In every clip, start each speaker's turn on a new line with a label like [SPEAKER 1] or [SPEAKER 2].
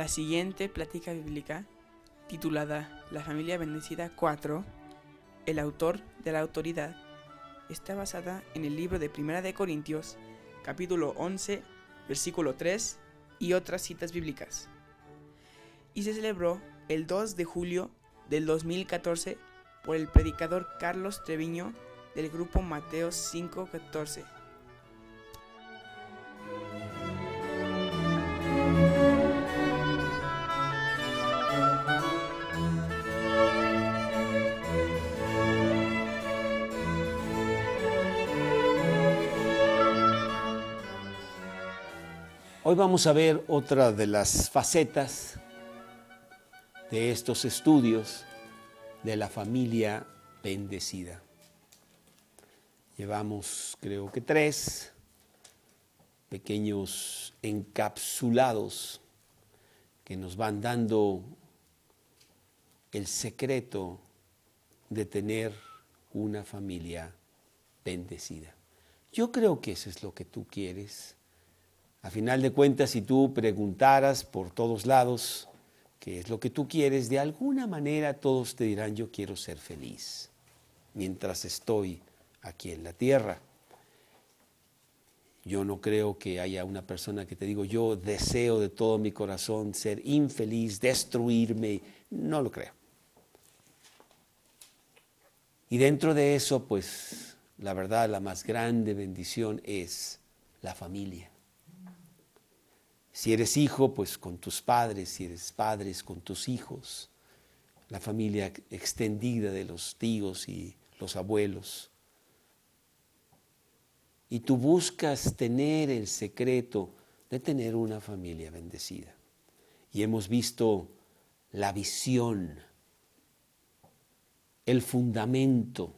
[SPEAKER 1] La siguiente plática bíblica, titulada La familia bendecida 4, el autor de la autoridad, está basada en el libro de Primera de Corintios, capítulo 11, versículo 3 y otras citas bíblicas. Y se celebró el 2 de julio del 2014 por el predicador Carlos Treviño del grupo Mateo 514.
[SPEAKER 2] Hoy vamos a ver otra de las facetas de estos estudios de la familia bendecida. Llevamos creo que tres pequeños encapsulados que nos van dando el secreto de tener una familia bendecida. Yo creo que eso es lo que tú quieres. A final de cuentas, si tú preguntaras por todos lados qué es lo que tú quieres, de alguna manera todos te dirán yo quiero ser feliz mientras estoy aquí en la tierra. Yo no creo que haya una persona que te digo, yo deseo de todo mi corazón ser infeliz, destruirme. No lo creo. Y dentro de eso, pues, la verdad, la más grande bendición es la familia. Si eres hijo, pues con tus padres, si eres padres, con tus hijos, la familia extendida de los tíos y los abuelos y tú buscas tener el secreto de tener una familia bendecida. Y hemos visto la visión, el fundamento.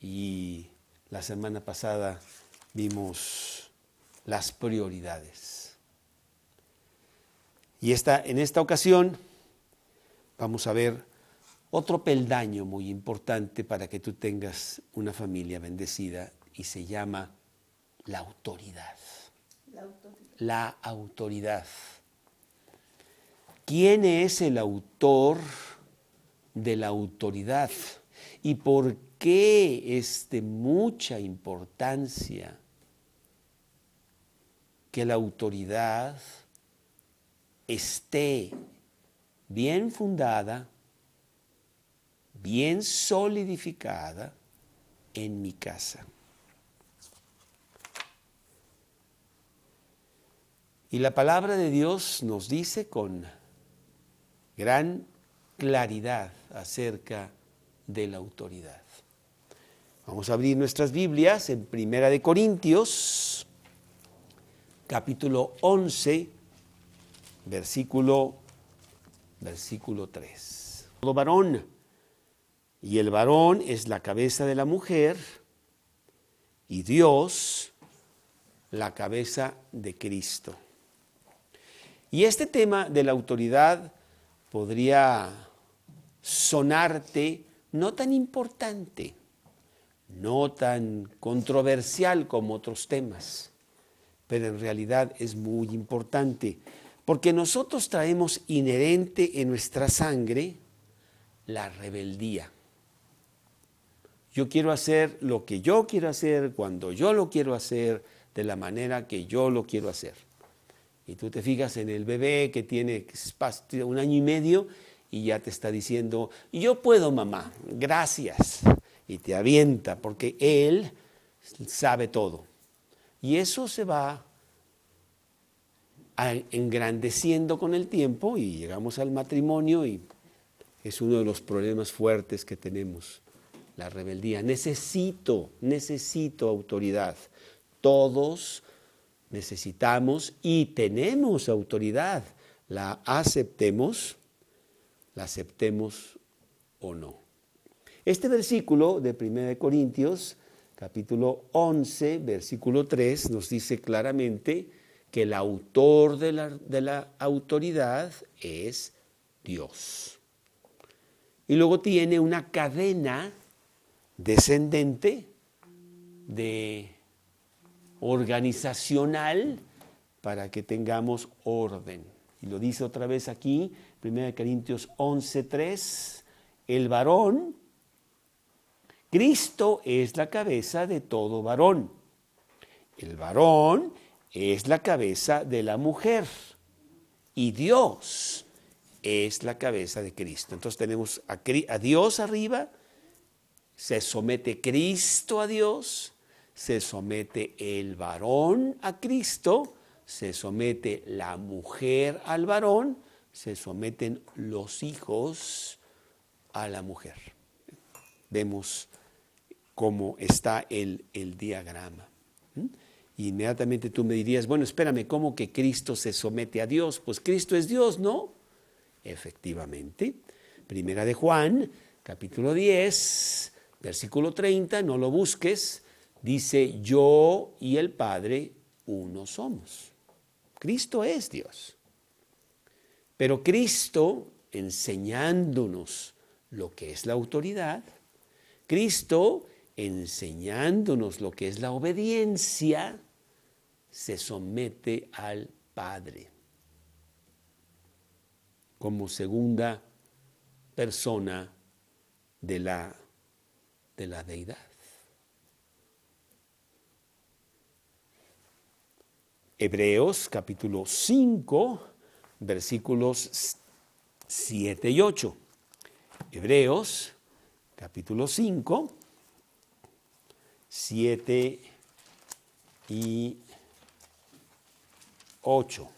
[SPEAKER 2] Y la semana pasada vimos las prioridades. Y esta, en esta ocasión vamos a ver otro peldaño muy importante para que tú tengas una familia bendecida y se llama la autoridad. La autoridad. La autoridad. ¿Quién es el autor de la autoridad? ¿Y por qué es de mucha importancia que la autoridad esté bien fundada, bien solidificada en mi casa. Y la palabra de Dios nos dice con gran claridad acerca de la autoridad. Vamos a abrir nuestras Biblias en Primera de Corintios, capítulo 11, versículo versículo 3. Todo varón y el varón es la cabeza de la mujer y Dios la cabeza de Cristo. Y este tema de la autoridad podría sonarte no tan importante, no tan controversial como otros temas, pero en realidad es muy importante, porque nosotros traemos inherente en nuestra sangre la rebeldía. Yo quiero hacer lo que yo quiero hacer, cuando yo lo quiero hacer, de la manera que yo lo quiero hacer. Y tú te fijas en el bebé que tiene un año y medio y ya te está diciendo, yo puedo mamá, gracias. Y te avienta porque él sabe todo. Y eso se va engrandeciendo con el tiempo y llegamos al matrimonio y es uno de los problemas fuertes que tenemos la rebeldía. Necesito, necesito autoridad. Todos necesitamos y tenemos autoridad. La aceptemos, la aceptemos o no. Este versículo de 1 Corintios, capítulo 11, versículo 3, nos dice claramente que el autor de la, autoridad es Dios. Y luego tiene una cadena descendente de organizacional para que tengamos orden. Y lo dice otra vez aquí, 1 Corintios 11:3, el varón, Cristo es la cabeza de todo varón. El varón es la cabeza de la mujer y Dios es la cabeza de Cristo. Entonces tenemos a, Dios arriba, se somete Cristo a Dios, se somete el varón a Cristo, se somete la mujer al varón, se someten los hijos a la mujer. Vemos cómo está el, el diagrama. Inmediatamente tú me dirías, bueno, espérame, ¿cómo que Cristo se somete a Dios? Pues Cristo es Dios, ¿no? Efectivamente. Primera de Juan, capítulo 10, versículo 30, no lo busques, dice, yo y el Padre uno somos. Cristo es Dios. Pero Cristo, enseñándonos lo que es la autoridad, Cristo, enseñándonos lo que es la obediencia, se somete al Padre como segunda persona de la, de la deidad. Hebreos capítulo 5, versículos 7 y 8. Hebreos capítulo 5, 7 y 8.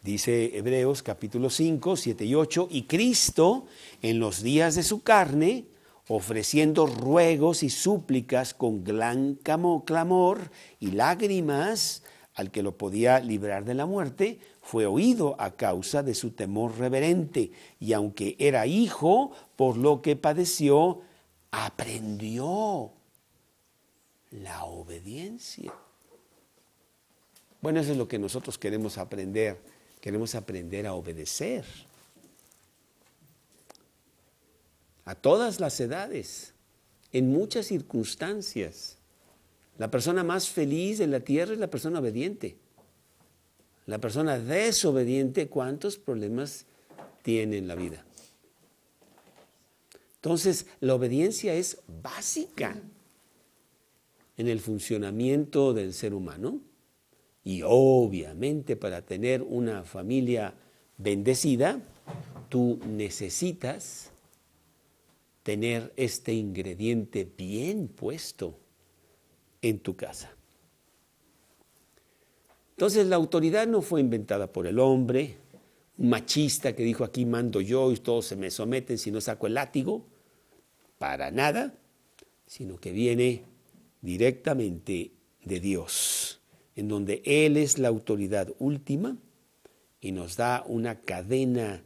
[SPEAKER 2] Dice Hebreos capítulo 5, 7 y 8, y Cristo en los días de su carne, ofreciendo ruegos y súplicas con gran clamor y lágrimas al que lo podía librar de la muerte, fue oído a causa de su temor reverente, y aunque era hijo, por lo que padeció, aprendió la obediencia. Bueno, eso es lo que nosotros queremos aprender Queremos aprender a obedecer. A todas las edades, en muchas circunstancias. La persona más feliz de la tierra es la persona obediente. La persona desobediente, ¿cuántos problemas tiene en la vida? Entonces, la obediencia es básica en el funcionamiento del ser humano. Y obviamente para tener una familia bendecida, tú necesitas tener este ingrediente bien puesto en tu casa. Entonces la autoridad no fue inventada por el hombre, un machista que dijo aquí mando yo y todos se me someten si no saco el látigo, para nada, sino que viene directamente de Dios en donde Él es la autoridad última y nos da una cadena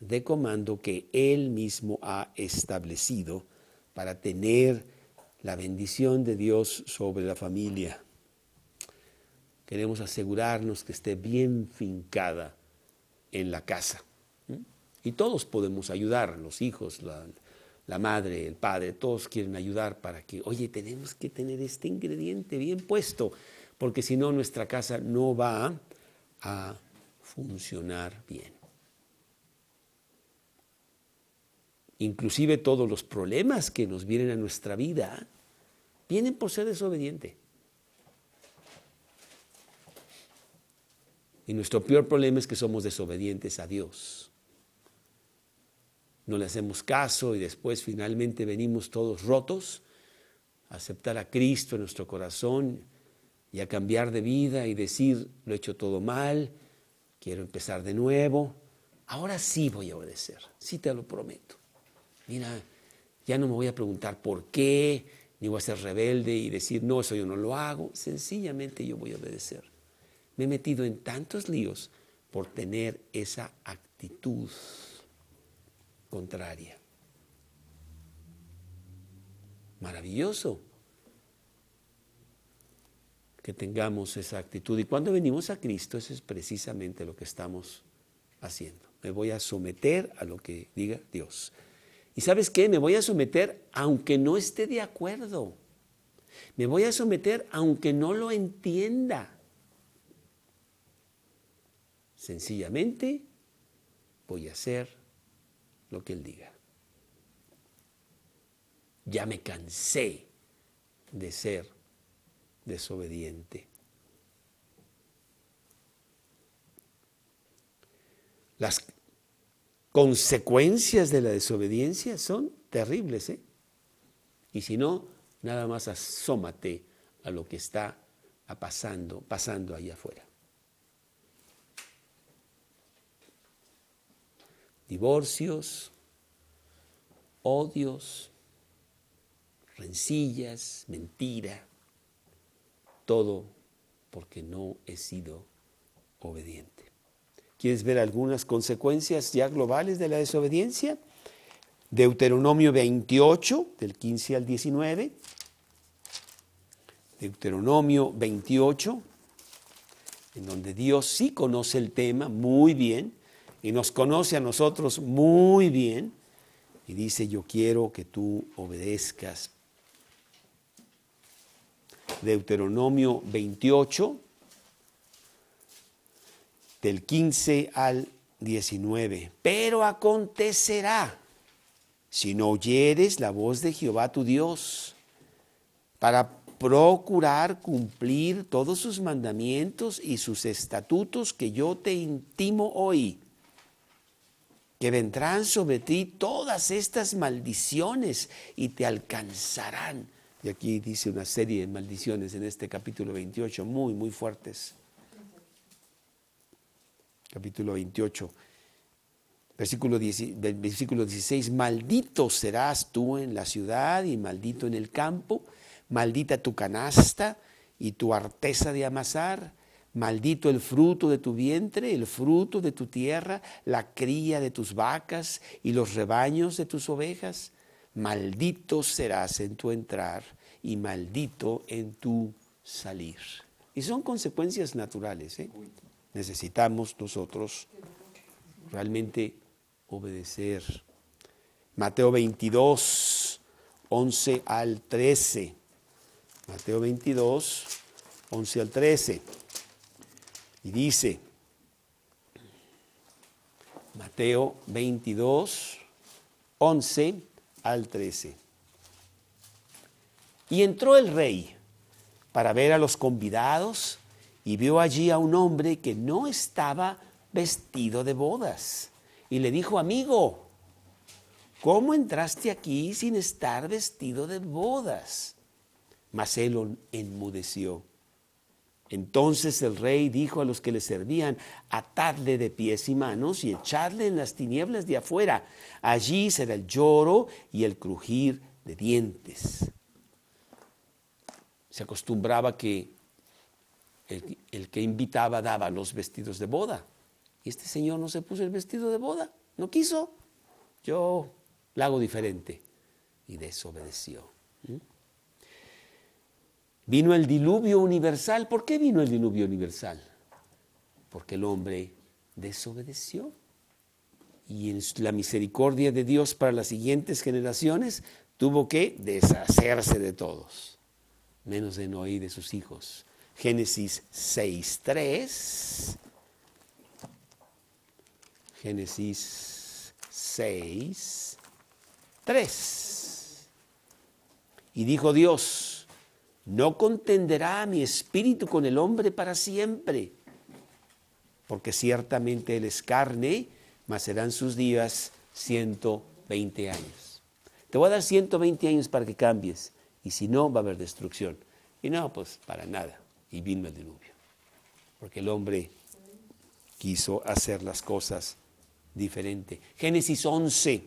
[SPEAKER 2] de comando que Él mismo ha establecido para tener la bendición de Dios sobre la familia. Queremos asegurarnos que esté bien fincada en la casa. Y todos podemos ayudar, los hijos, la, la, madre, el padre, todos quieren ayudar para que, oye, tenemos que tener este ingrediente bien puesto porque si no nuestra casa no va a funcionar bien. Inclusive todos los problemas que nos vienen a nuestra vida vienen por ser desobediente. Y nuestro peor problema es que somos desobedientes a Dios. No le hacemos caso y después finalmente venimos todos rotos a aceptar a Cristo en nuestro corazón y a cambiar de vida y decir, lo he hecho todo mal, quiero empezar de nuevo. Ahora sí voy a obedecer, sí te lo prometo. Mira, ya no me voy a preguntar por qué, ni voy a ser rebelde y decir, no, eso yo no lo hago. Sencillamente yo voy a obedecer. Me he metido en tantos líos por tener esa actitud contraria. Maravilloso que tengamos esa actitud. Y cuando venimos a Cristo, eso es precisamente lo que estamos haciendo. Me voy a someter a lo que diga Dios. ¿Y sabes qué? Me voy a someter aunque no esté de acuerdo. Me voy a someter aunque no lo entienda. Sencillamente voy a hacer lo que Él diga. Ya me cansé de ser desobediente. Las consecuencias de la desobediencia son terribles, ¿eh? Y si no, nada más asómate a lo que está pasando, pasando ahí afuera. Divorcios, odios, rencillas, mentira, todo porque no he sido obediente. ¿Quieres ver algunas consecuencias ya globales de la desobediencia? Deuteronomio 28, del 15 al 19. Deuteronomio 28, en donde Dios sí conoce el tema muy bien y nos conoce a nosotros muy bien y dice, yo quiero que tú obedezcas. Deuteronomio 28, del 15 al 19. Pero acontecerá, si no oyeres la voz de Jehová tu Dios, para procurar cumplir todos sus mandamientos y sus estatutos que yo te intimo hoy, que vendrán sobre ti todas estas maldiciones y te alcanzarán. Y aquí dice una serie de maldiciones en este capítulo 28, muy, muy fuertes capítulo 28, versículo, versículo 16, maldito serás tú en la ciudad y maldito en el campo, maldita tu canasta y tu arteza de amasar, maldito el fruto de tu vientre, el fruto de tu tierra, la cría de tus vacas y los rebaños de tus ovejas, maldito serás en tu entrar y maldito en tu salir. Y son consecuencias naturales. ¿eh? Necesitamos nosotros realmente obedecer. Mateo 22, 11 al 13. Mateo 22, 11 al 13. Y dice, Mateo 22, 11 al 13. Y entró el rey para ver a los convidados y vio allí a un hombre que no estaba vestido de bodas. Y le dijo, amigo, ¿cómo entraste aquí sin estar vestido de bodas? Mas él enmudeció. Entonces el rey dijo a los que le servían, atadle de pies y manos y echadle en las tinieblas de afuera. Allí será el lloro y el crujir de dientes. Se acostumbraba que el, que invitaba daba los vestidos de boda. Y este señor no se puso el vestido de boda, no quiso. Yo la hago diferente. Y desobedeció. ¿Mm? Vino el diluvio universal. ¿Por qué vino el diluvio universal? Porque el hombre desobedeció. Y en la misericordia de Dios para las siguientes generaciones tuvo que deshacerse de todos, menos de Noé y de sus hijos. Génesis 6.3. Génesis 6, 3. Y dijo Dios, no contenderá mi espíritu con el hombre para siempre, porque ciertamente él es carne, mas serán sus días 120 años. Te voy a dar 120 años para que cambies, y si no, va a haber destrucción. Y no, pues para nada y vino el diluvio. Porque el hombre quiso hacer las cosas diferente. Génesis 11,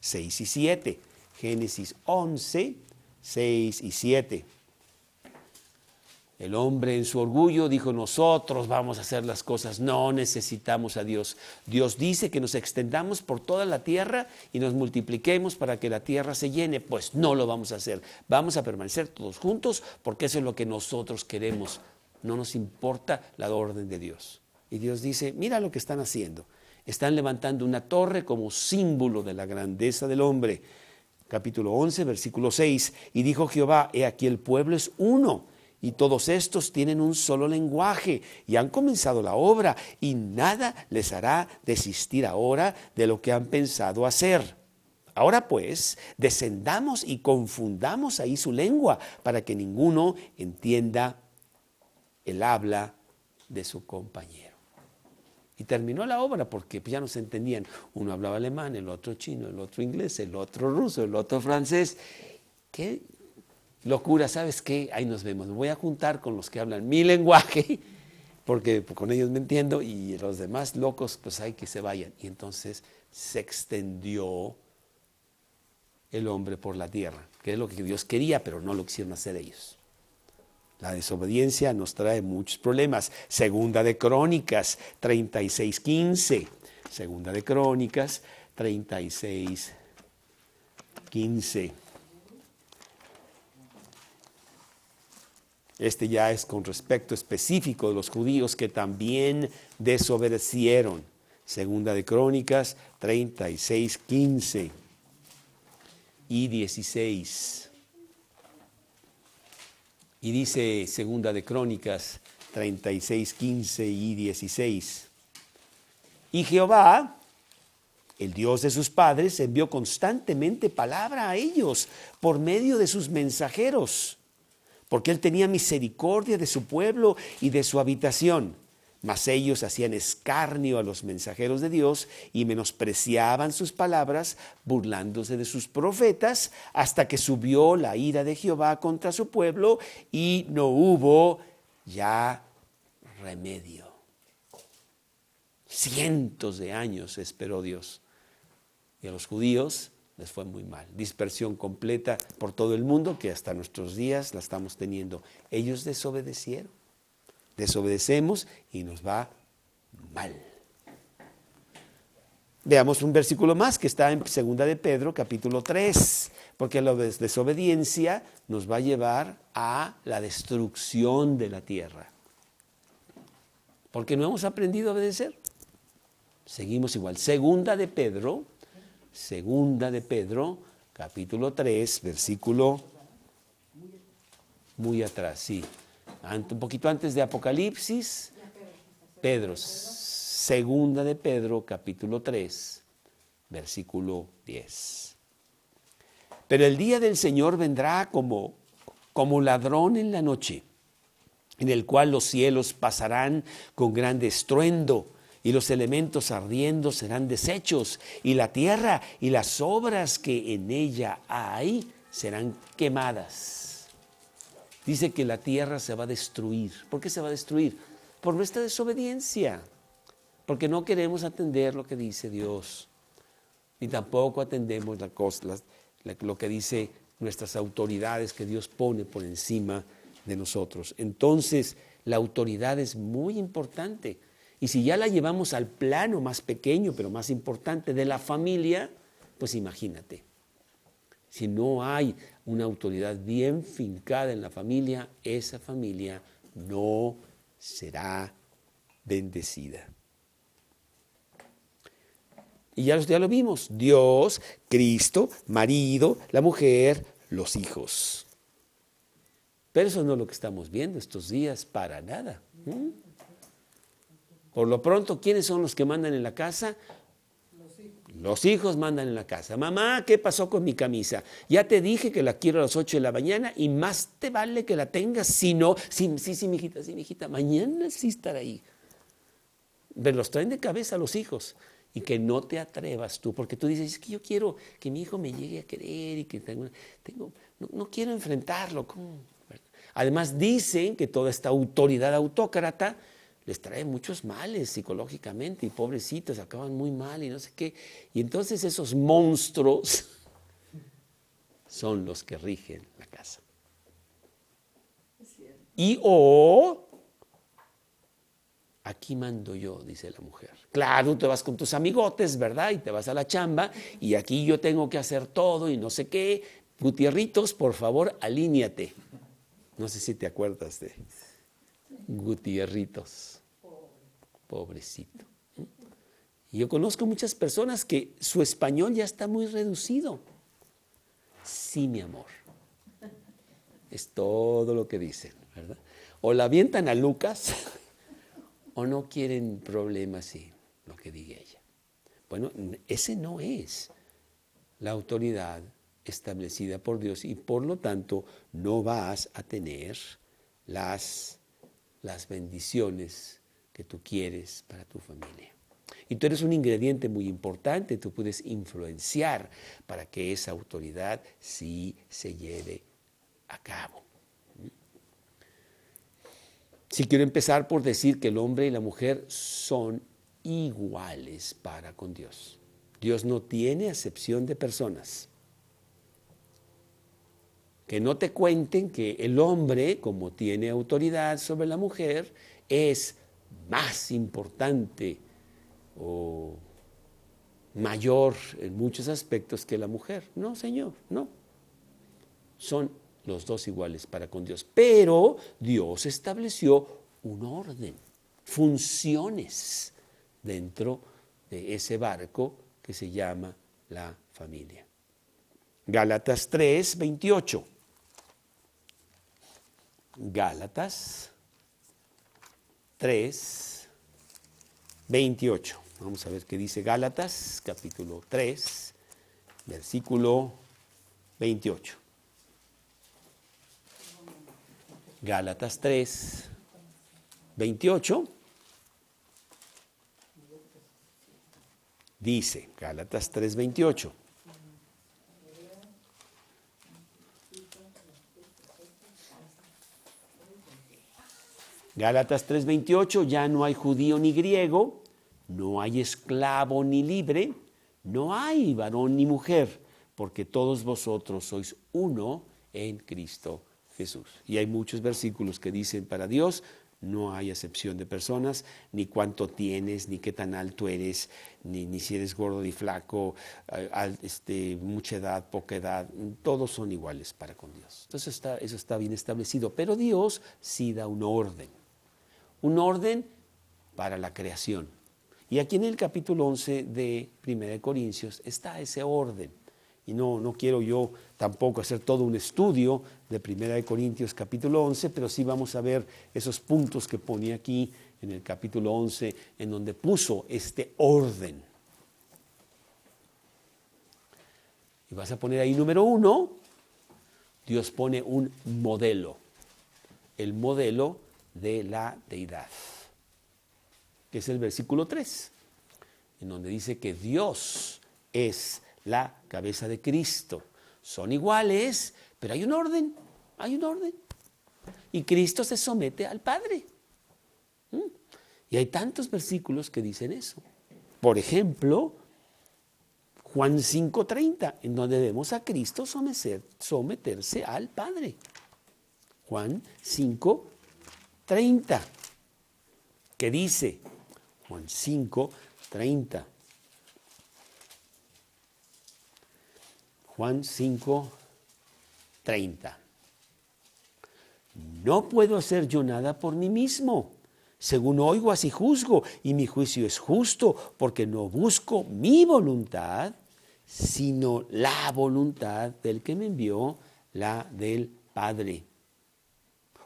[SPEAKER 2] 6 y 7. Génesis 11, 6 y 7. El hombre en su orgullo dijo, nosotros vamos a hacer las cosas, no necesitamos a Dios. Dios dice que nos extendamos por toda la tierra y nos multipliquemos para que la tierra se llene. Pues no lo vamos a hacer. Vamos a permanecer todos juntos porque eso es lo que nosotros queremos. No nos importa la orden de Dios. Y Dios dice, mira lo que están haciendo. Están levantando una torre como símbolo de la grandeza del hombre. Capítulo 11, versículo 6. Y dijo Jehová, he aquí el pueblo es uno y todos estos tienen un solo lenguaje y han comenzado la obra y nada les hará desistir ahora de lo que han pensado hacer. Ahora pues, descendamos y confundamos ahí su lengua para que ninguno entienda el habla de su compañero. Y terminó la obra porque ya no se entendían. Uno hablaba alemán, el otro chino, el otro inglés, el otro ruso, el otro francés. ¿Qué locura? ¿Sabes qué? Ahí nos vemos. Me voy a juntar con los que hablan mi lenguaje, porque con ellos me entiendo, y los demás locos, pues hay que se vayan. Y entonces se extendió el hombre por la tierra, que es lo que Dios quería, pero no lo quisieron hacer ellos. La desobediencia nos trae muchos problemas. Segunda de Crónicas 36.15. Segunda de Crónicas 36.15. Este ya es con respecto específico de los judíos que también desobedecieron. Segunda de Crónicas 36.15 y 16. Y dice Segunda de Crónicas 36, 15 y 16. Y Jehová, el Dios de sus padres, envió constantemente palabra a ellos por medio de sus mensajeros, porque él tenía misericordia de su pueblo y de su habitación mas ellos hacían escarnio a los mensajeros de Dios y menospreciaban sus palabras, burlándose de sus profetas, hasta que subió la ira de Jehová contra su pueblo y no hubo ya remedio. Cientos de años esperó Dios. Y a los judíos les fue muy mal. Dispersión completa por todo el mundo que hasta nuestros días la estamos teniendo. Ellos desobedecieron desobedecemos y nos va mal. Veamos un versículo más que está en segunda de Pedro, capítulo 3, porque la desobediencia nos va a llevar a la destrucción de la tierra. Porque no hemos aprendido a obedecer. Seguimos igual. Segunda de Pedro, segunda de Pedro, capítulo 3, versículo muy atrás, sí un poquito antes de Apocalipsis, Pedro, segunda de Pedro, capítulo 3, versículo 10. Pero el día del Señor vendrá como, como ladrón en la noche, en el cual los cielos pasarán con grande estruendo y los elementos ardiendo serán deshechos, y la tierra y las obras que en ella hay serán quemadas dice que la tierra se va a destruir. ¿Por qué se va a destruir? Por nuestra desobediencia. Porque no queremos atender lo que dice Dios. Ni tampoco atendemos lo que dice nuestras autoridades que Dios pone por encima de nosotros. Entonces, la autoridad es muy importante. Y si ya la llevamos al plano más pequeño, pero más importante de la familia, pues imagínate. Si no hay una autoridad bien fincada en la familia, esa familia no será bendecida. Y ya, ya lo vimos, Dios, Cristo, marido, la mujer, los hijos. Pero eso no es lo que estamos viendo estos días para nada. Por lo pronto, ¿quiénes son los que mandan en la casa? Los hijos mandan en la casa. Mamá, ¿qué pasó con mi camisa? Ya te dije que la quiero a las 8 de la mañana y más te vale que la tengas. Si no, sí, sí, mijita, sí, mijita, mañana sí estará ahí. Pero los traen de cabeza los hijos y que no te atrevas tú, porque tú dices, es que yo quiero que mi hijo me llegue a querer y que tengo, tengo no quiero enfrentarlo. Además dicen que toda esta autoridad autócrata les trae muchos males psicológicamente y pobrecitos acaban muy mal y no sé qué. Y entonces esos monstruos son los que rigen la casa. Y o aquí mando yo, dice la mujer. Claro, te vas con tus amigotes, ¿verdad? Y te vas a la chamba y aquí yo tengo que hacer todo y no sé qué. Gutierritos, por favor, alíñate. No sé si te acuerdas de Gutierritos pobrecito. Y yo conozco muchas personas que su español ya está muy reducido. Sí, mi amor. Es todo lo que dicen, ¿verdad? O la avientan a Lucas o no quieren problemas y lo que diga ella. Bueno, ese no es la autoridad establecida por Dios y por lo tanto no vas a tener las, las bendiciones que tú quieres para tu familia. Y tú eres un ingrediente muy importante, tú puedes influenciar para que esa autoridad sí se lleve a cabo. Si quiero empezar por decir que el hombre y la mujer son iguales para con Dios. Dios no tiene acepción de personas. Que no te cuenten que el hombre, como tiene autoridad sobre la mujer, es más importante o mayor en muchos aspectos que la mujer. No, Señor, no. Son los dos iguales para con Dios. Pero Dios estableció un orden, funciones dentro de ese barco que se llama la familia. Gálatas 3, 28. Gálatas 3, 28. Vamos a ver qué dice Gálatas, capítulo 3, versículo 28. Gálatas 3, 28. Dice, Gálatas 3, 28. Gálatas 3:28, ya no hay judío ni griego, no hay esclavo ni libre, no hay varón ni mujer, porque todos vosotros sois uno en Cristo Jesús. Y hay muchos versículos que dicen para Dios no hay excepción de personas, ni cuánto tienes, ni qué tan alto eres, ni, ni si eres gordo ni flaco, este, mucha edad, poca edad, todos son iguales para con Dios. Entonces está, eso está bien establecido, pero Dios sí da un orden, un orden para la creación. Y aquí en el capítulo 11 de 1 Corintios está ese orden. Y no, no quiero yo tampoco hacer todo un estudio de 1 Corintios capítulo 11, pero sí vamos a ver esos puntos que pone aquí en el capítulo 11, en donde puso este orden. Y vas a poner ahí número uno, Dios pone un modelo, el modelo de la deidad, que es el versículo 3, en donde dice que Dios es la cabeza de Cristo. Son iguales, pero hay un orden, hay un orden. Y Cristo se somete al Padre. ¿Mm? Y hay tantos versículos que dicen eso. Por ejemplo, Juan 5:30, en donde vemos a Cristo someterse al Padre. Juan 5:30, que dice, Juan 5:30, Juan 5, 30. No puedo hacer yo nada por mí mismo. Según oigo, así juzgo, y mi juicio es justo, porque no busco mi voluntad, sino la voluntad del que me envió, la del Padre.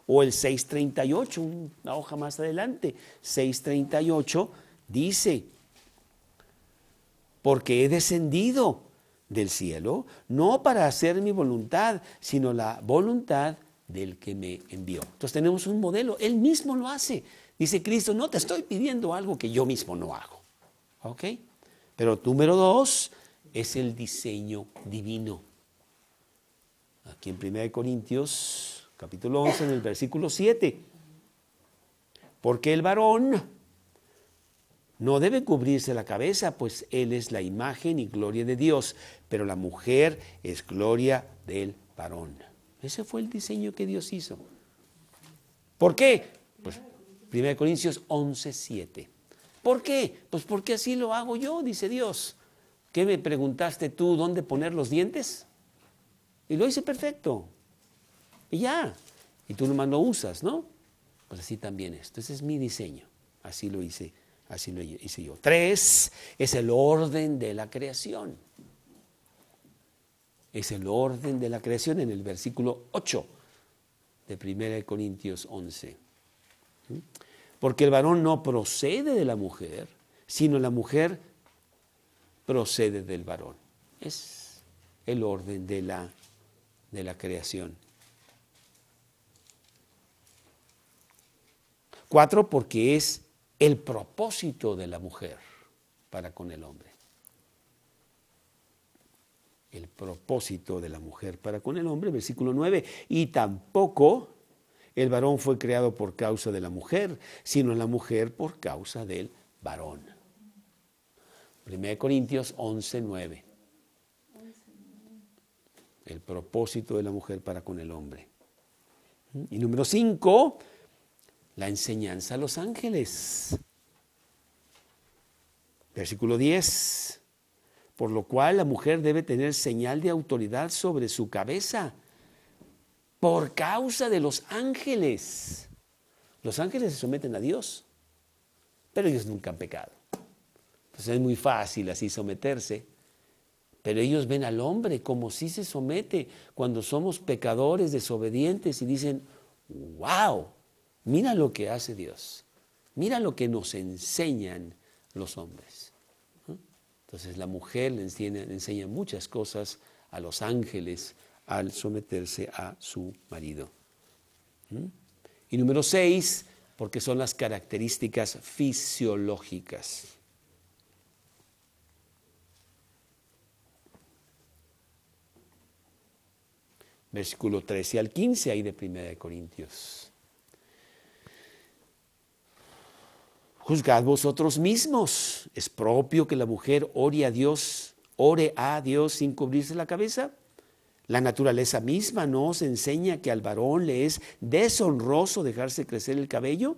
[SPEAKER 2] O el 638, una hoja más adelante, 638 dice, porque he descendido del cielo, no para hacer mi voluntad, sino la voluntad del que me envió. Entonces tenemos un modelo, Él mismo lo hace. Dice Cristo, no te estoy pidiendo algo que yo mismo no hago. ¿Ok? Pero número dos es el diseño divino. Aquí en 1 Corintios, capítulo 11, en el versículo 7. Porque el varón no debe cubrirse la cabeza, pues Él es la imagen y gloria de Dios, pero la mujer es gloria del varón. Ese fue el diseño que Dios hizo. ¿Por qué? Pues 1 Corintios 11, 7. ¿Por qué? Pues porque así lo hago yo, dice Dios. ¿Qué me preguntaste tú dónde poner los dientes? Y lo hice perfecto. Y ya. Y tú nomás lo usas, ¿no? Pues así también es. Entonces es mi diseño. Así lo hice Así lo hice yo. Tres es el orden de la creación. Es el orden de la creación en el versículo 8 de 1 Corintios 11. ¿Mm? Porque el varón no procede de la mujer, sino la mujer procede del varón. Es el orden de la, de la creación. Cuatro, porque es el propósito de la mujer para con el hombre. El propósito de la mujer para con el hombre, versículo 9, y tampoco el varón fue creado por causa de la mujer, sino la mujer por causa del varón. 1 Corintios 11, 9. El propósito de la mujer para con el hombre. Y número 5, la enseñanza a los ángeles. Versículo 10. Por lo cual la mujer debe tener señal de autoridad sobre su cabeza por causa de los ángeles. Los ángeles se someten a Dios, pero ellos nunca han pecado. Entonces es muy fácil así someterse, pero ellos ven al hombre como si se somete cuando somos pecadores, desobedientes y dicen, wow, Mira lo que hace Dios. Mira lo que nos enseñan los hombres. Entonces la mujer le enseña, muchas cosas a los ángeles al someterse a su marido. Y número seis, porque son las características fisiológicas. Versículo 13 al 15 ahí de 1 Corintios. Juzgad vosotros mismos. ¿Es propio que la mujer ore a Dios, ore a Dios sin cubrirse la cabeza? La naturaleza misma no os enseña que al varón le es deshonroso dejarse crecer el cabello.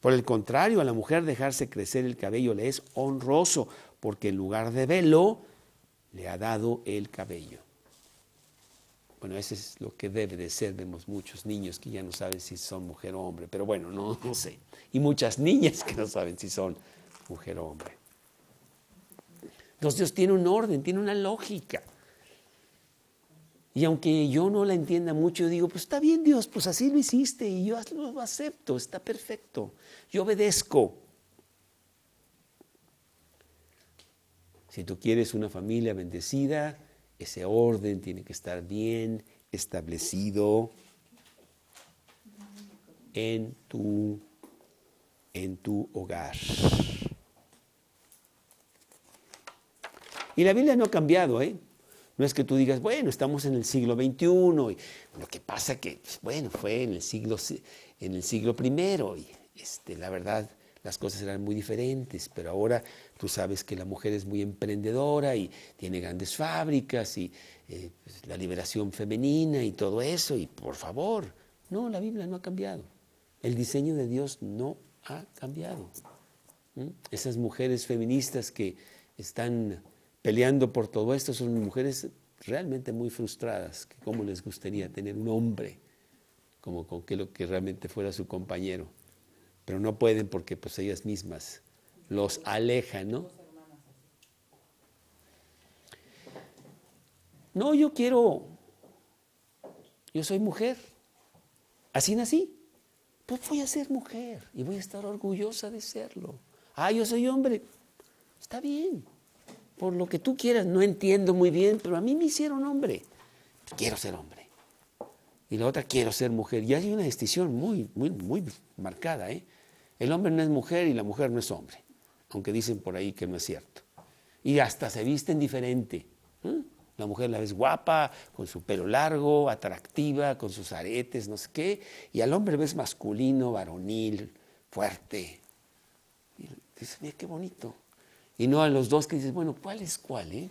[SPEAKER 2] Por el contrario, a la mujer dejarse crecer el cabello le es honroso, porque en lugar de velo le ha dado el cabello. Bueno, eso es lo que debe de ser. Vemos muchos niños que ya no saben si son mujer o hombre, pero bueno, no, no sé. Y muchas niñas que no saben si son mujer o hombre. Entonces Dios tiene un orden, tiene una lógica. Y aunque yo no la entienda mucho, yo digo, pues está bien Dios, pues así lo hiciste y yo lo acepto, está perfecto. Yo obedezco. Si tú quieres una familia bendecida, ese orden tiene que estar bien establecido en tu, en tu hogar. Y la Biblia no ha cambiado, ¿eh? No es que tú digas, bueno, estamos en el siglo XXI, y lo que pasa que, pues, bueno, fue en el siglo, en el siglo I, y este, la verdad, las cosas eran muy diferentes, pero ahora tú sabes que la mujer es muy emprendedora y tiene grandes fábricas y eh, pues, la liberación femenina y todo eso, y por favor, no, la Biblia no ha cambiado. El diseño de Dios no ha cambiado. Esas mujeres feministas que están peleando por todo esto son mujeres realmente muy frustradas, que cómo les gustaría tener un hombre como con que lo que realmente fuera su compañero pero no pueden porque pues ellas mismas los alejan, ¿no? No, yo quiero, yo soy mujer, así nací, pues voy a ser mujer y voy a estar orgullosa de serlo. Ah, yo soy hombre, está bien, por lo que tú quieras, no entiendo muy bien, pero a mí me hicieron hombre, quiero ser hombre. Y la otra, quiero ser mujer. Y hay una distinción muy, muy, muy marcada, ¿eh? El hombre no es mujer y la mujer no es hombre, aunque dicen por ahí que no es cierto. Y hasta se visten diferente. ¿eh? La mujer la ves guapa, con su pelo largo, atractiva, con sus aretes, no sé qué, y al hombre ves masculino, varonil, fuerte. Y dices, mira qué bonito. Y no a los dos que dices, bueno, ¿cuál es cuál? Eh?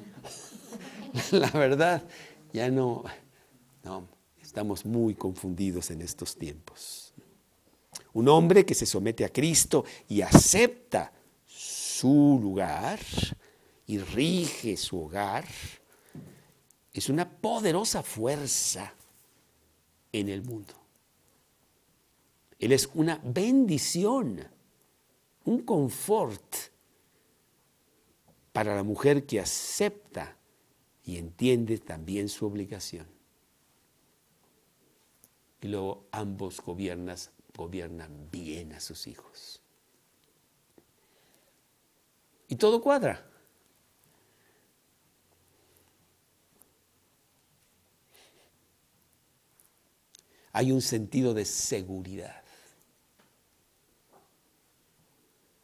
[SPEAKER 2] la verdad, ya no, no, estamos muy confundidos en estos tiempos. Un hombre que se somete a Cristo y acepta su lugar y rige su hogar, es una poderosa fuerza en el mundo. Él es una bendición un confort para la mujer que acepta y entiende también su obligación. Y luego ambos gobiernas, gobiernan bien a sus hijos. Y todo cuadra. Hay un sentido de seguridad.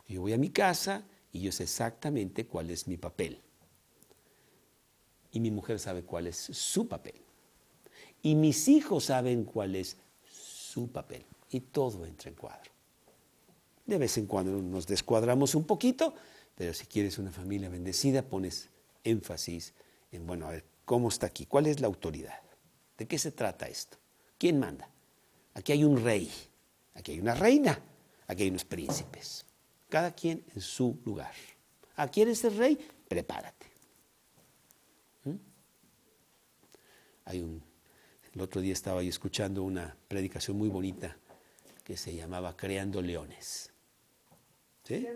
[SPEAKER 2] Yo voy a mi casa y yo sé exactamente cuál es mi papel. Y mi mujer sabe cuál es su papel. Y mis hijos saben cuál es su papel. Y todo entra en cuadro. De vez en cuando nos descuadramos un poquito, pero si quieres una familia bendecida, pones énfasis en, bueno, a ver, ¿cómo está aquí? ¿Cuál es la autoridad? ¿De qué se trata esto? ¿Quién manda? Aquí hay un rey, aquí hay una reina, aquí hay unos príncipes. Cada quien en su lugar. ¿A quién es el rey? Prepárate. ¿Mm? Hay un, el otro día estaba yo escuchando una predicación muy bonita que se llamaba Creando Leones. ¿Sí?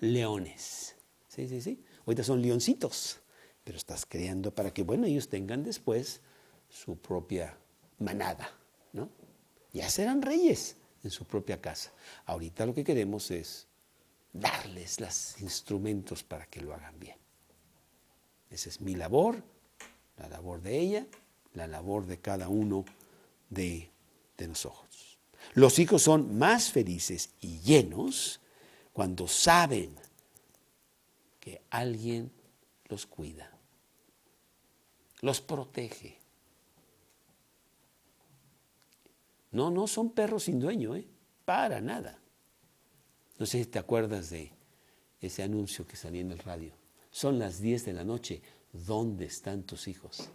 [SPEAKER 2] Leones. Sí, sí, sí. Ahorita son leoncitos, pero estás creando para que, bueno, ellos tengan después su propia manada, ¿no? Ya serán reyes en su propia casa. Ahorita lo que queremos es darles los instrumentos para que lo hagan bien. Esa es mi labor, la labor de ella, la labor de cada uno de, de nosotros. Los hijos son más felices y llenos cuando saben que alguien los cuida, los protege. No, no son perros sin dueño, ¿eh? para nada. No sé si te acuerdas de ese anuncio que salía en el radio. Son las 10 de la noche. ¿Dónde están tus hijos?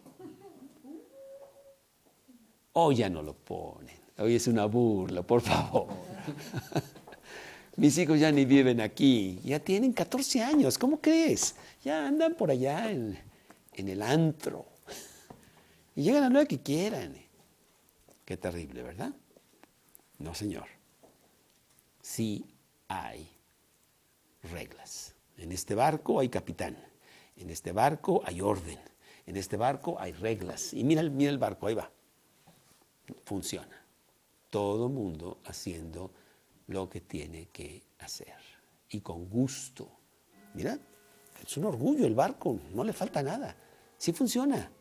[SPEAKER 2] Hoy ya no lo ponen. Hoy es una burla, por favor. Mis hijos ya ni viven aquí. Ya tienen 14 años. ¿Cómo crees? Ya andan por allá en, el antro. Y llegan a la que quieran. Qué terrible, ¿verdad? No, señor. Sí hay reglas. En este barco hay capitán, en este barco hay orden, en este barco hay reglas. Y mira, mira el barco, ahí va. Funciona. Todo mundo haciendo lo que tiene que hacer. Y con gusto. Mira, es un orgullo el barco, no le falta nada. Sí funciona.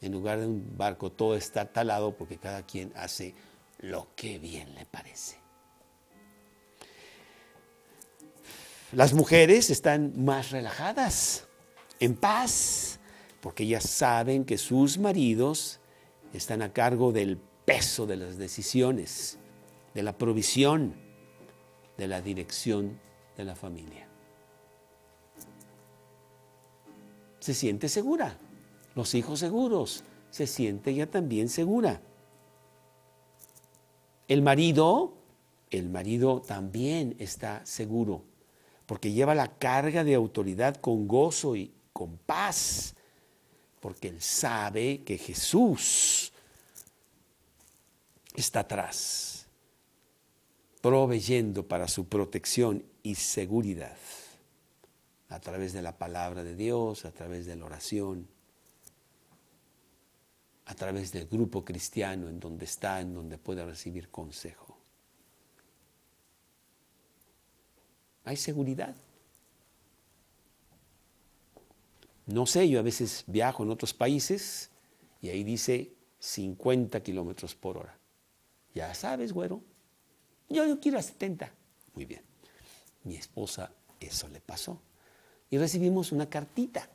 [SPEAKER 2] En lugar de un barco todo está talado porque cada quien hace lo que bien le parece. Las mujeres están más relajadas, en paz, porque ellas saben que sus maridos están a cargo del peso de las decisiones, de la provisión, de la dirección de la familia. Se siente segura, los hijos seguros, se siente ella también segura. El marido, el marido también está seguro porque lleva la carga de autoridad con gozo y con paz, porque él sabe que Jesús está atrás, proveyendo para su protección y seguridad a través de la palabra de Dios, a través de la oración, a través del grupo cristiano en donde está, en donde pueda recibir consejo. hay seguridad. No sé, yo a veces viajo en otros países y ahí dice 50 kilómetros por hora. Ya sabes, güero. Yo, yo quiero a 70. Muy bien. Mi esposa eso le pasó. Y recibimos una cartita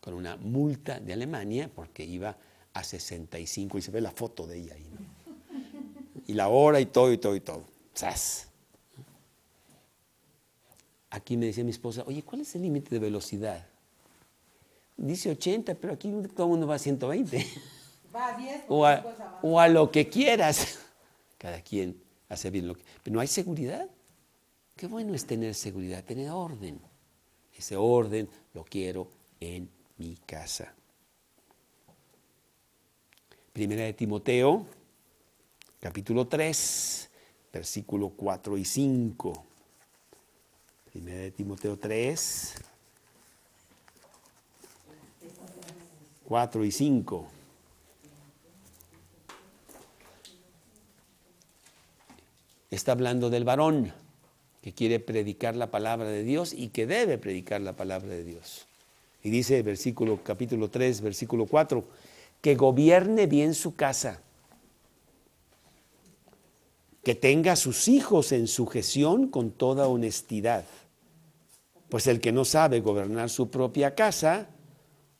[SPEAKER 2] con una multa de Alemania porque iba a 65 y se ve la foto de ella ahí. Y la hora y todo y todo y todo. ¡Sas! Aquí me decía mi esposa, oye, ¿cuál es el límite de velocidad? Dice 80, pero aquí todo el mundo va a 120. Va a 10. O a, o a lo que quieras. Cada quien hace bien lo que... Pero no hay seguridad. Qué bueno es tener seguridad, tener orden. Ese orden lo quiero en mi casa. Primera de Timoteo, capítulo 3, versículo 4 y 5. Primera de Timoteo 3, 4 y 5. Está hablando del varón que quiere predicar la palabra de Dios y que debe predicar la palabra de Dios. Y dice versículo capítulo 3, versículo 4, que gobierne bien su casa, que tenga a sus hijos en sujeción con toda honestidad. Pues el que no sabe gobernar su propia casa,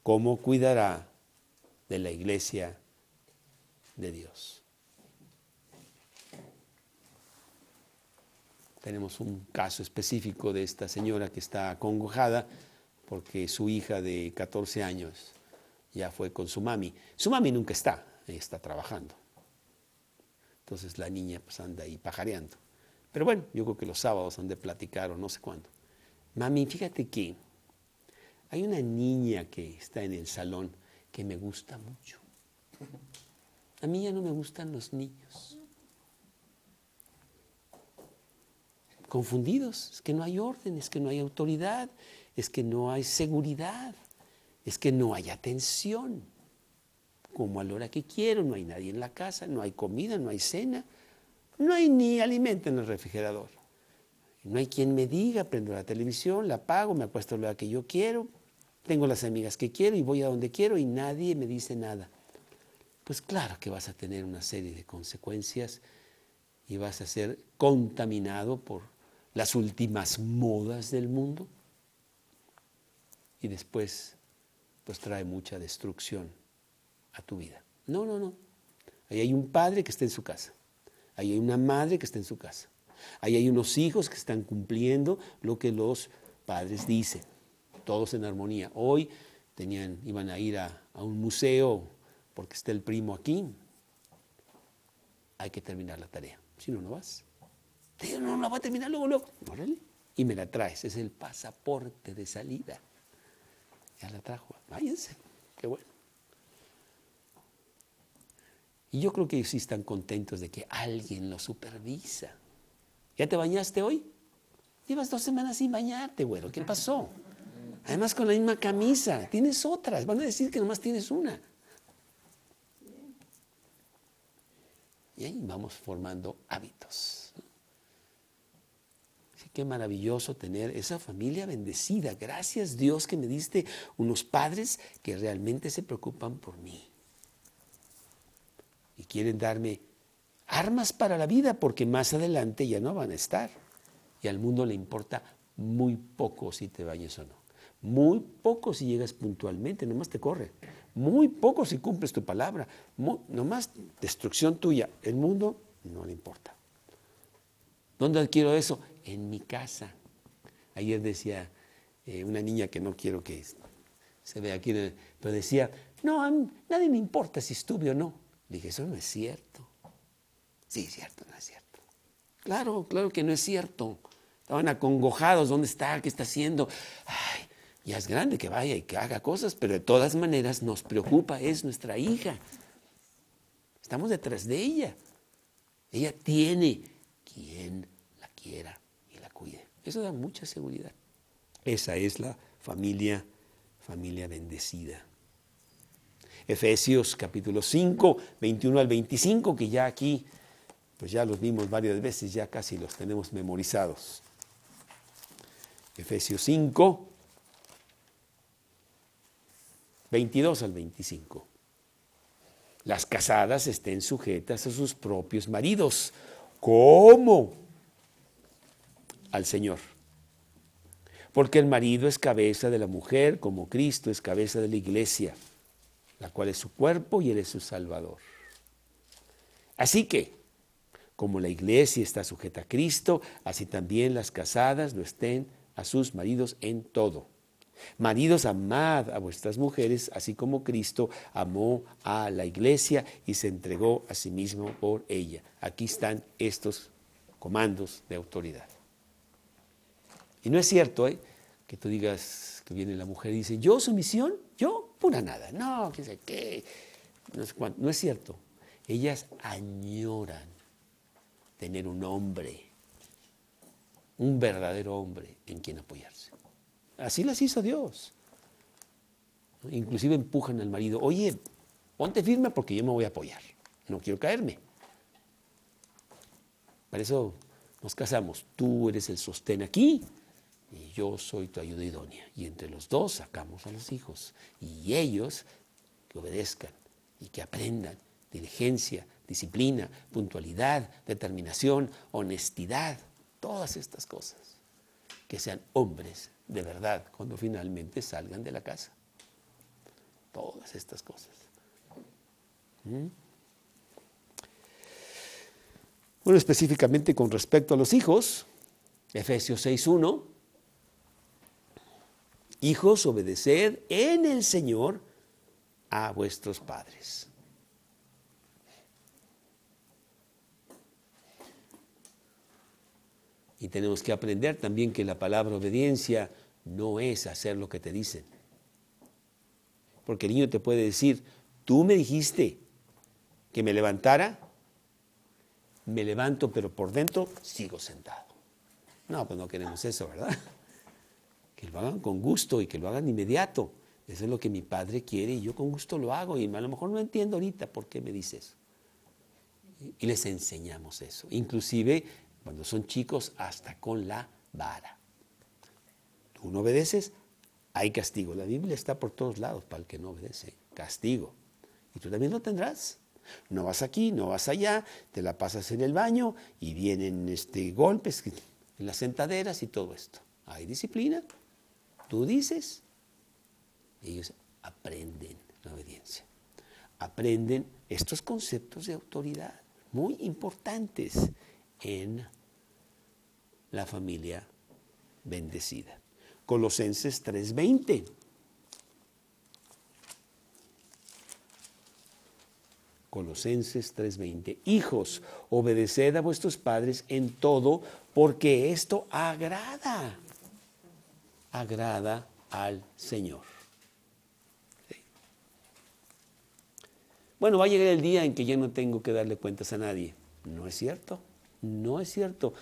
[SPEAKER 2] ¿cómo cuidará de la iglesia de Dios? Tenemos un caso específico de esta señora que está acongojada porque su hija de 14 años ya fue con su mami. Su mami nunca está, está trabajando. Entonces la niña pues anda ahí pajareando. Pero bueno, yo creo que los sábados han de platicar o no sé cuándo. Mami, fíjate que hay una niña que está en el salón que me gusta mucho. A mí ya no me gustan los niños. Confundidos, es que no hay orden, es que no hay autoridad, es que no hay seguridad, es que no hay atención. Como a la hora que quiero, no hay nadie en la casa, no hay comida, no hay cena, no hay ni alimento en el refrigerador. No hay quien me diga, prendo la televisión, la apago, me apuesto a la hora que yo quiero, tengo las amigas que quiero y voy a donde quiero y nadie me dice nada. Pues claro que vas a tener una serie de consecuencias y vas a ser contaminado por las últimas modas del mundo y después pues trae mucha destrucción a tu vida. No, no, no. Ahí hay un padre que está en su casa. Ahí hay una madre que está en su casa. Ahí hay unos hijos que están cumpliendo lo que los padres dicen. Todos en armonía. Hoy tenían, iban a ir a, un museo porque está el primo aquí. Hay que terminar la tarea. Si no, no vas. Digo, no, no, va a terminar luego, luego. Y me la traes. Es el pasaporte de salida. Ya la trajo. Váyanse. Qué bueno. Y yo creo que ellos sí están contentos de que alguien lo supervisa. ¿Ya te bañaste hoy? Llevas dos semanas sin bañarte, güero. ¿Qué pasó? Además con la misma camisa. Tienes otras. Van a decir que nomás tienes una. Y ahí vamos formando hábitos. Qué maravilloso tener esa familia bendecida. Gracias Dios que me diste unos padres que realmente se preocupan por mí. Y quieren darme armas para la vida porque más adelante ya no van a estar. Y al mundo le importa muy poco si te bañes o no. Muy poco si llegas puntualmente, nomás te corre. Muy poco si cumples tu palabra. nomás destrucción tuya. El mundo no le importa. ¿Dónde adquiero eso? En mi casa. Ayer decía eh, una niña que no quiero que se vea aquí, pero decía, no, a nadie me importa si estuve o no. dije, eso no es cierto. Sí, es cierto, no es cierto. Claro, claro que no es cierto. Estaban acongojados, ¿dónde está? ¿Qué está haciendo? Ya es grande que vaya y que haga cosas, pero de todas maneras nos preocupa, es nuestra hija. Estamos detrás de ella. Ella tiene quien la quiera. Eso da mucha seguridad. Esa es la familia, familia bendecida. Efesios capítulo 5, 21 al 25, que ya aquí, pues ya los vimos varias veces, ya casi los tenemos memorizados. Efesios 5, 22 al 25. Las casadas estén sujetas a sus propios maridos ¿Cómo? Al Señor. Porque el marido es cabeza de la mujer, como Cristo es cabeza de la iglesia, la cual es su cuerpo y él es su Salvador. Así que, como la iglesia está sujeta a Cristo, así también las casadas lo estén a sus maridos en todo. Maridos, amad a vuestras mujeres, así como Cristo amó a la iglesia y se entregó a sí mismo por ella. Aquí están estos comandos de autoridad. Y no es cierto ¿eh? que tú digas que viene la mujer y dice, yo sumisión, yo pura nada. No, qué sé qué. No es, no es cierto. Ellas añoran tener un hombre un verdadero hombre en quien apoyarse. Así las hizo Dios. Inclusive empujan al marido, oye, ponte firme porque yo me voy a apoyar, no quiero caerme. Para eso nos casamos, tú eres el sostén aquí y yo soy tu ayuda idónea. Y entre los dos sacamos a los hijos y ellos que obedezcan y que aprendan diligencia, disciplina, puntualidad, determinación, honestidad, todas estas cosas. Que sean hombres de verdad cuando finalmente salgan de la casa. Todas estas cosas. ¿Mm? Bueno, específicamente con respecto a los hijos, Efesios 6.1, hijos, obedeced en el Señor a vuestros padres. Y tenemos que aprender también que la palabra obediencia no es hacer lo que te dicen. Porque el niño te puede decir, tú me dijiste que me levantara, me levanto, pero por dentro sigo sentado. No, pues no queremos eso, ¿verdad? Que lo hagan con gusto y que lo hagan inmediato. Eso es lo que mi padre quiere y yo con gusto lo hago y a lo mejor no entiendo ahorita por qué me dice eso. Y les enseñamos eso. Inclusive cuando son chicos hasta con la vara. Tú no obedeces, hay castigo. La Biblia está por todos lados para el que no obedece. Castigo. Y tú también lo tendrás. No vas aquí, no vas allá, te la pasas en el baño y vienen este, golpes en las sentaderas y todo esto. Hay disciplina. Tú dices, ellos aprenden la obediencia. Aprenden estos conceptos de autoridad muy importantes en la familia bendecida. Colosenses 3:20. Colosenses 3:20. Hijos, obedeced a vuestros padres en todo, porque esto agrada, agrada al Señor. Bueno, va a llegar el día en que ya no tengo que darle cuentas a nadie. No es cierto, no es cierto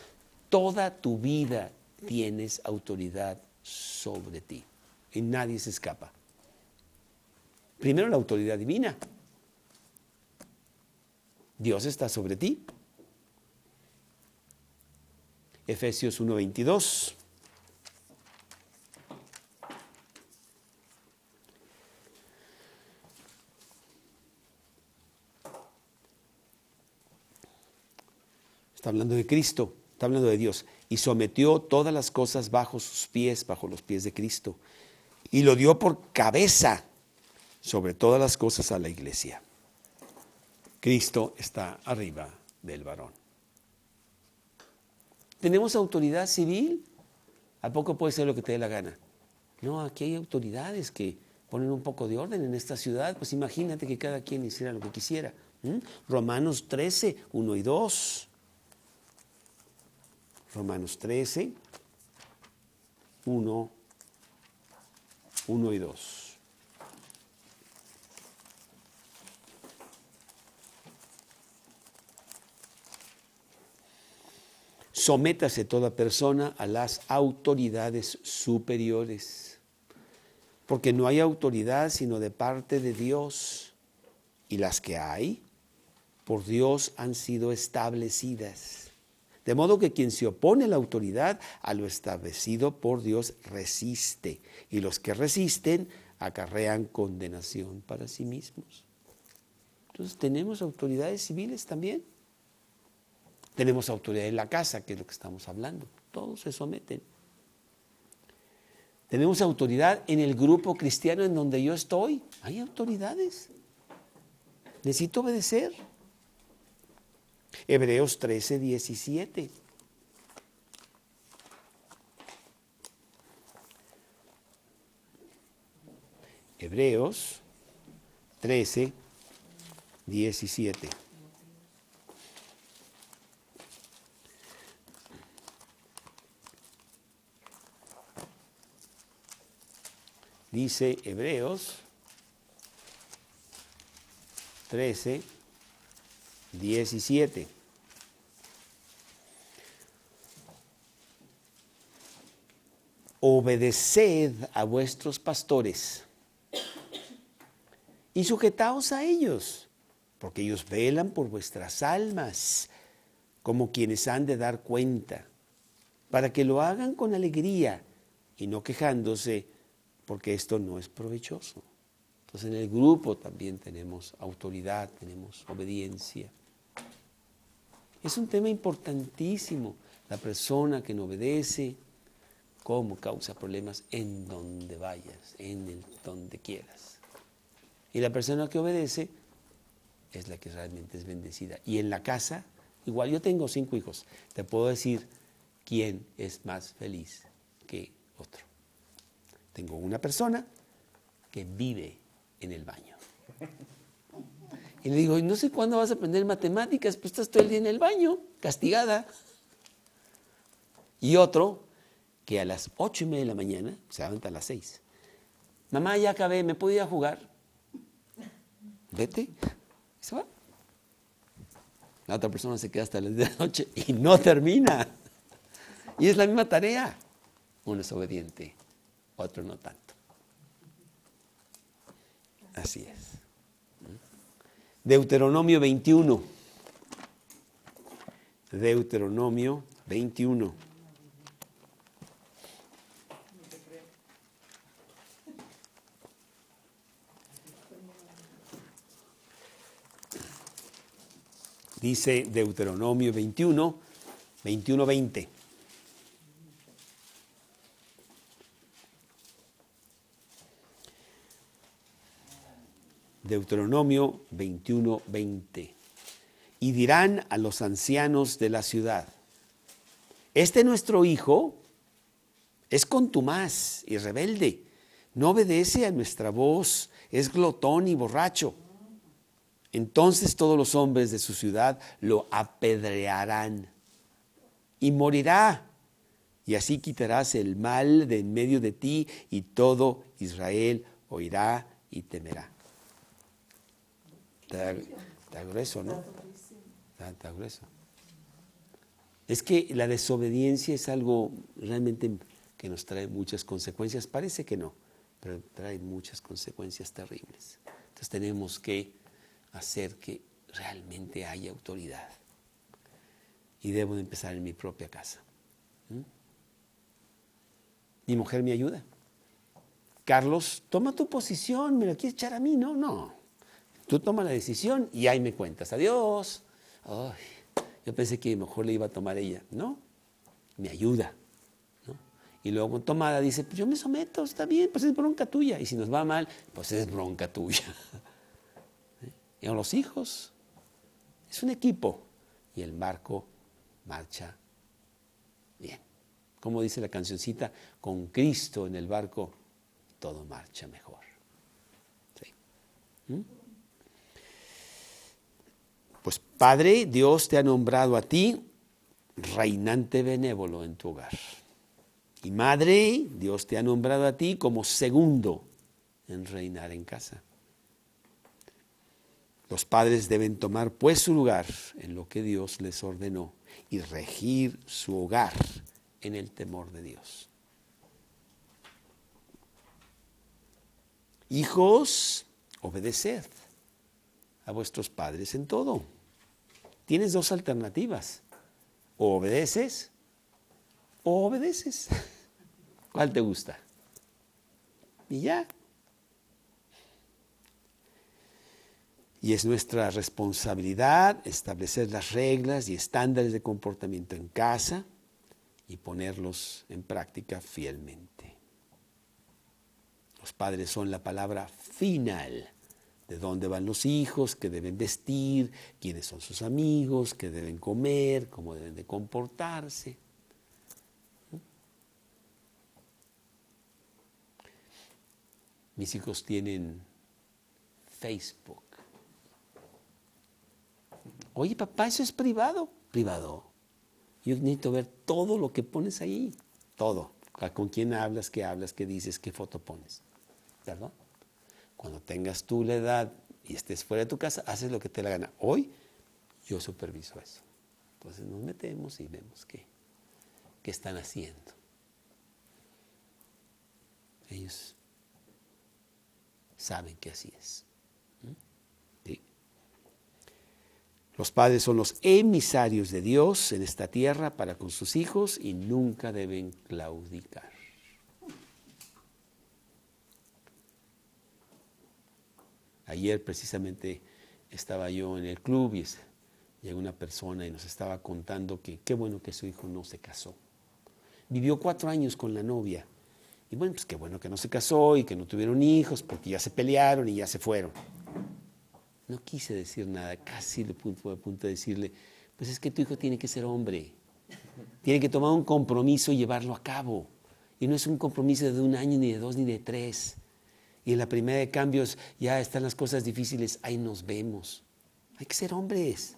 [SPEAKER 2] toda tu vida tienes autoridad sobre ti. Y nadie se escapa. Primero la autoridad divina. Dios está sobre ti. Efesios 1:22. Está hablando de Cristo. Está hablando de Dios. Y sometió todas las cosas bajo sus pies, bajo los pies de Cristo. Y lo dio por cabeza sobre todas las cosas a la iglesia. Cristo está arriba del varón. ¿Tenemos autoridad civil? ¿A poco puede ser lo que te dé la gana? No, aquí hay autoridades que ponen un poco de orden en esta ciudad. Pues imagínate que cada quien hiciera lo que quisiera. Romanos 13, 1 y 2. Romanos 13, 1, 1 y 2. Sométase toda persona a las autoridades superiores, porque no hay autoridad sino de parte de Dios, y las que hay, por Dios han sido establecidas. De modo que quien se opone a la autoridad, a lo establecido por Dios, resiste. Y los que resisten acarrean condenación para sí mismos. Entonces tenemos autoridades civiles también. Tenemos autoridad en la casa, que es lo que estamos hablando. Todos se someten. Tenemos autoridad en el grupo cristiano en donde yo estoy. Hay autoridades. Necesito obedecer. Hebreos 13, 17. Hebreos 13, 17. Dice Hebreos 13, 17. Obedeced a vuestros pastores y sujetaos a ellos, porque ellos velan por vuestras almas, como quienes han de dar cuenta, para que lo hagan con alegría y no quejándose, porque esto no es provechoso. Entonces en el grupo también tenemos autoridad, tenemos obediencia. Es un tema importantísimo. La persona que no obedece, cómo causa problemas en donde vayas, en el donde quieras. Y la persona que obedece es la que realmente es bendecida. Y en la casa, igual yo tengo cinco hijos, te puedo decir quién es más feliz que otro. Tengo una persona que vive en el baño. Y le digo, no sé cuándo vas a aprender matemáticas, pues estás todo el día en el baño, castigada. Y otro que a las ocho y media de la mañana, se levanta a las seis. Mamá, ya acabé, ¿me puedo ir a jugar? Vete. Y se va. La otra persona se queda hasta las 10 de la noche y no termina. Y es la misma tarea. Uno es obediente, otro no tanto. Así es. Deuteronomio 21. Deuteronomio 21. Dice Deuteronomio 21, 21, 20. Deuteronomio 21, 20. Y dirán a los ancianos de la ciudad, este nuestro hijo es contumaz y rebelde, no obedece a nuestra voz, es glotón y borracho. Entonces todos los hombres de su ciudad lo apedrearán y morirá. Y así quitarás el mal de en medio de ti y todo Israel oirá y temerá. Está, grueso, ¿no? Está, grueso. Es que la desobediencia es algo realmente que nos trae muchas consecuencias. Parece que no, pero trae muchas consecuencias terribles. Entonces tenemos que hacer que realmente haya autoridad. Y debo de empezar en mi propia casa. ¿Mm? Mi mujer me ayuda. Carlos, toma tu posición, me lo quieres echar a mí, no, no. Tú tomas la decisión y ahí me cuentas. Adiós. yo pensé que mejor le iba a tomar ella. No, me ayuda. Y luego con tomada dice, pues yo me someto, está bien, pues es bronca tuya. Y si nos va mal, pues es bronca tuya. y a los hijos, es un equipo. Y el barco marcha bien. Como dice la cancioncita, con Cristo en el barco, todo marcha mejor. ¿Mm? Pues Padre, Dios te ha nombrado a ti reinante benévolo en tu hogar. Y Madre, Dios te ha nombrado a ti como segundo en reinar en casa. Los padres deben tomar pues su lugar en lo que Dios les ordenó y regir su hogar en el temor de Dios. Hijos, obedeced a vuestros padres en todo tienes dos alternativas. O obedeces o obedeces. ¿Cuál te gusta? Y ya. Y es nuestra responsabilidad establecer las reglas y estándares de comportamiento en casa y ponerlos en práctica fielmente. Los padres son la palabra final de dónde van los hijos, qué deben vestir, quiénes son sus amigos, qué deben comer, cómo deben de comportarse. Mis hijos tienen Facebook. Oye, papá, eso es privado. Privado. Yo necesito ver todo lo que pones ahí. Todo. Con quién hablas, qué hablas, qué dices, qué foto pones. ¿Verdad? Cuando tengas tú la edad y estés fuera de tu casa, haces lo que te la gana. Hoy yo superviso eso. Entonces nos metemos y vemos qué, qué están haciendo. Ellos saben que así es. ¿Sí? Los padres son los emisarios de Dios en esta tierra para con sus hijos y nunca deben claudicar. Ayer precisamente estaba yo en el club y llegó una persona y nos estaba contando que qué bueno que su hijo no se casó. Vivió cuatro años con la novia. Y bueno, pues qué bueno que no se casó y que no tuvieron hijos porque ya se pelearon y ya se fueron. No quise decir nada, casi le fue a punto de decirle, pues es que tu hijo tiene que ser hombre, tiene que tomar un compromiso y llevarlo a cabo. Y no es un compromiso de un año, ni de dos, ni de tres. Y en la primera de cambios ya están las cosas difíciles, ahí nos vemos. Hay que ser hombres.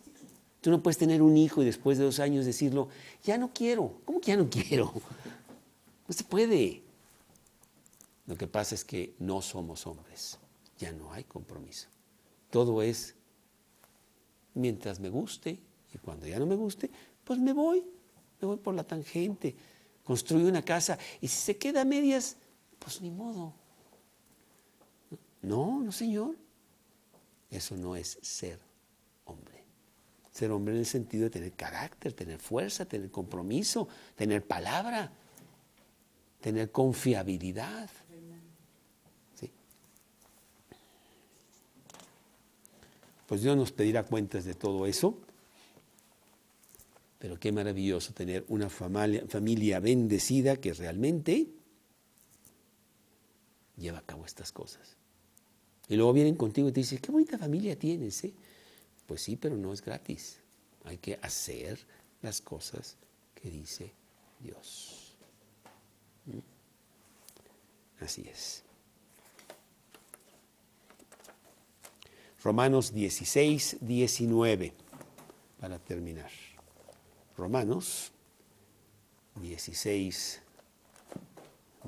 [SPEAKER 2] Tú no puedes tener un hijo y después de dos años decirlo, ya no quiero. ¿Cómo que ya no quiero? No se puede. Lo que pasa es que no somos hombres. Ya no hay compromiso. Todo es mientras me guste y cuando ya no me guste, pues me voy. Me voy por la tangente. Construyo una casa y si se queda a medias, pues ni modo. No, no señor. Eso no es ser hombre. Ser hombre en el sentido de tener carácter, tener fuerza, tener compromiso, tener palabra, tener confiabilidad. ¿Sí? Pues Dios nos pedirá cuentas de todo eso. Pero qué maravilloso tener una familia, familia bendecida que realmente lleva a cabo estas cosas. Y luego vienen contigo y te dicen, qué bonita familia tienes, ¿eh? Pues sí, pero no es gratis. Hay que hacer las cosas que dice Dios. ¿Mm? Así es. Romanos 16, 19, para terminar. Romanos 16,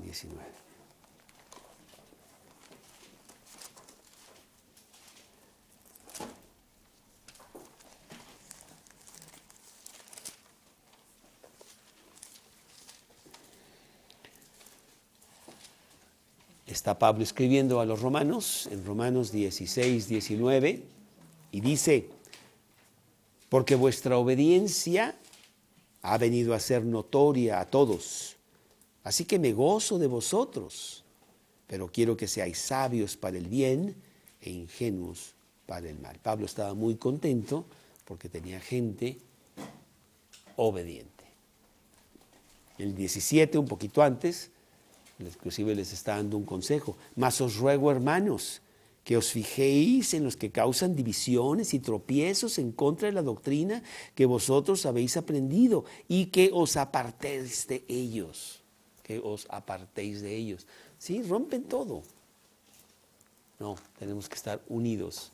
[SPEAKER 2] 19. Está Pablo escribiendo a los romanos, en Romanos 16, 19, y dice, porque vuestra obediencia ha venido a ser notoria a todos, así que me gozo de vosotros, pero quiero que seáis sabios para el bien e ingenuos para el mal. Pablo estaba muy contento porque tenía gente obediente. El 17, un poquito antes, inclusive les está dando un consejo. Mas os ruego, hermanos, que os fijéis en los que causan divisiones y tropiezos en contra de la doctrina que vosotros habéis aprendido y que os apartéis de ellos. Que os apartéis de ellos. Sí, rompen todo. No, tenemos que estar unidos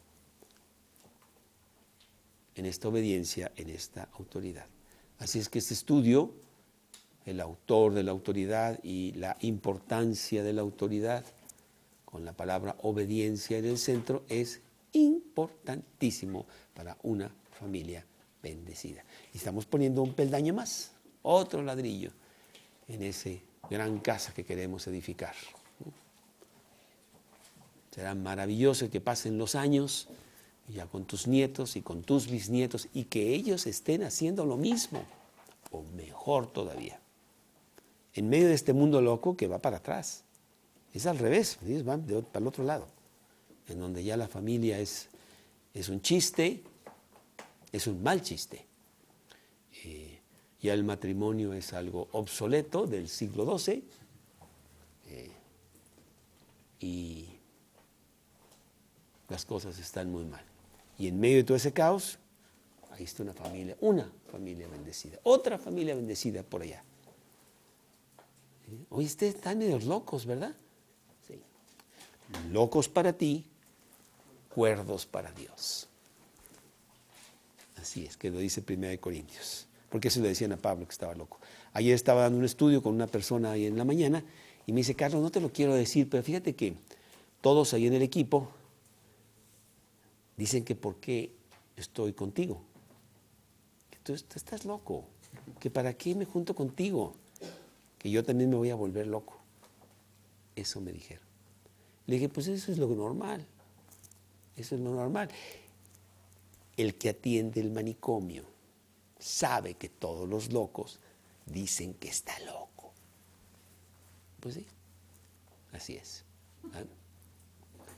[SPEAKER 2] en esta obediencia, en esta autoridad. Así es que este estudio el autor de la autoridad y la importancia de la autoridad, con la palabra obediencia en el centro, es importantísimo para una familia bendecida. Y estamos poniendo un peldaño más, otro ladrillo en esa gran casa que queremos edificar. Será maravilloso que pasen los años ya con tus nietos y con tus bisnietos y que ellos estén haciendo lo mismo o mejor todavía en medio de este mundo loco que va para atrás. Es al revés, van para el otro lado, en donde ya la familia es, es un chiste, es un mal chiste. Eh, ya el matrimonio es algo obsoleto del siglo XII eh, y las cosas están muy mal. Y en medio de todo ese caos, ahí está una familia, una familia bendecida, otra familia bendecida por allá. Oye, ustedes están medio locos, ¿verdad? Sí. Locos para ti, cuerdos para Dios. Así es, que lo dice 1 Corintios. Porque eso le decían a Pablo que estaba loco. Ayer estaba dando un estudio con una persona ahí en la mañana y me dice, Carlos, no te lo quiero decir, pero fíjate que todos ahí en el equipo dicen que por qué estoy contigo. Que tú estás loco. Que para qué me junto contigo que yo también me voy a volver loco. Eso me dijeron. Le dije, pues eso es lo normal. Eso es lo normal. El que atiende el manicomio sabe que todos los locos dicen que está loco. Pues sí, así es. ¿Ah?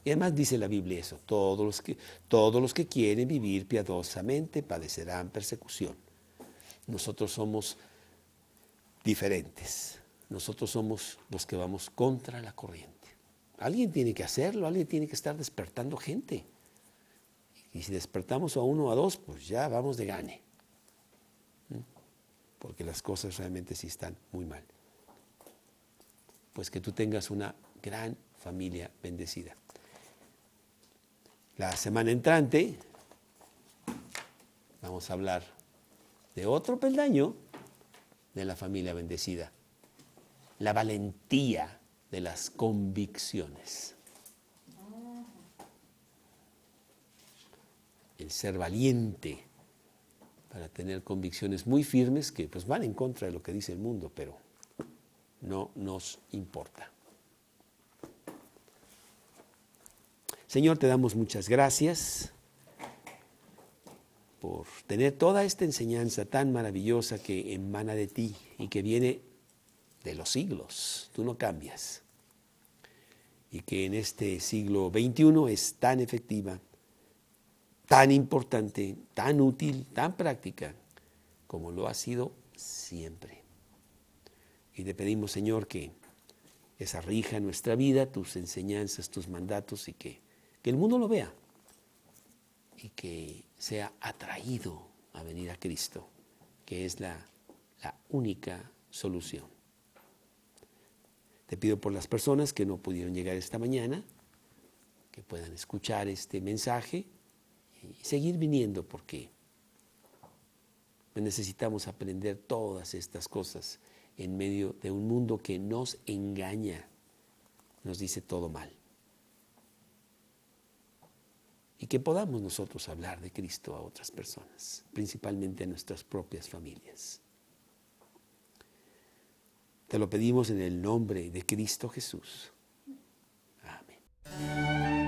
[SPEAKER 2] Y además dice la Biblia eso, todos los, que, todos los que quieren vivir piadosamente padecerán persecución. Nosotros somos diferentes, nosotros somos los que vamos contra la corriente. Alguien tiene que hacerlo, alguien tiene que estar despertando gente. Y si despertamos a uno o a dos, pues ya vamos de gane. ¿Mm? Porque las cosas realmente sí están muy mal. Pues que tú tengas una gran familia bendecida. La semana entrante vamos a hablar de otro peldaño de la familia bendecida, la valentía de las convicciones. El ser valiente para tener convicciones muy firmes que pues van en contra de lo que dice el mundo, pero no nos importa. Señor, te damos muchas gracias por tener toda esta enseñanza tan maravillosa que emana de ti y que viene de los siglos. Tú no cambias. Y que en este siglo XXI es tan efectiva, tan importante, tan útil, tan práctica, como lo ha sido siempre. Y te pedimos, Señor, que esa rija nuestra vida, tus enseñanzas, tus mandatos y que que el mundo lo vea y que sea atraído a venir a Cristo, que es la, la única solución. Te pido por las personas que no pudieron llegar esta mañana, que puedan escuchar este mensaje y seguir viniendo porque necesitamos aprender todas estas cosas en medio de un mundo que nos engaña, nos dice todo mal y que podamos nosotros hablar de Cristo a otras personas, principalmente a nuestras propias familias. Te lo pedimos en el nombre de Cristo Jesús. Amén.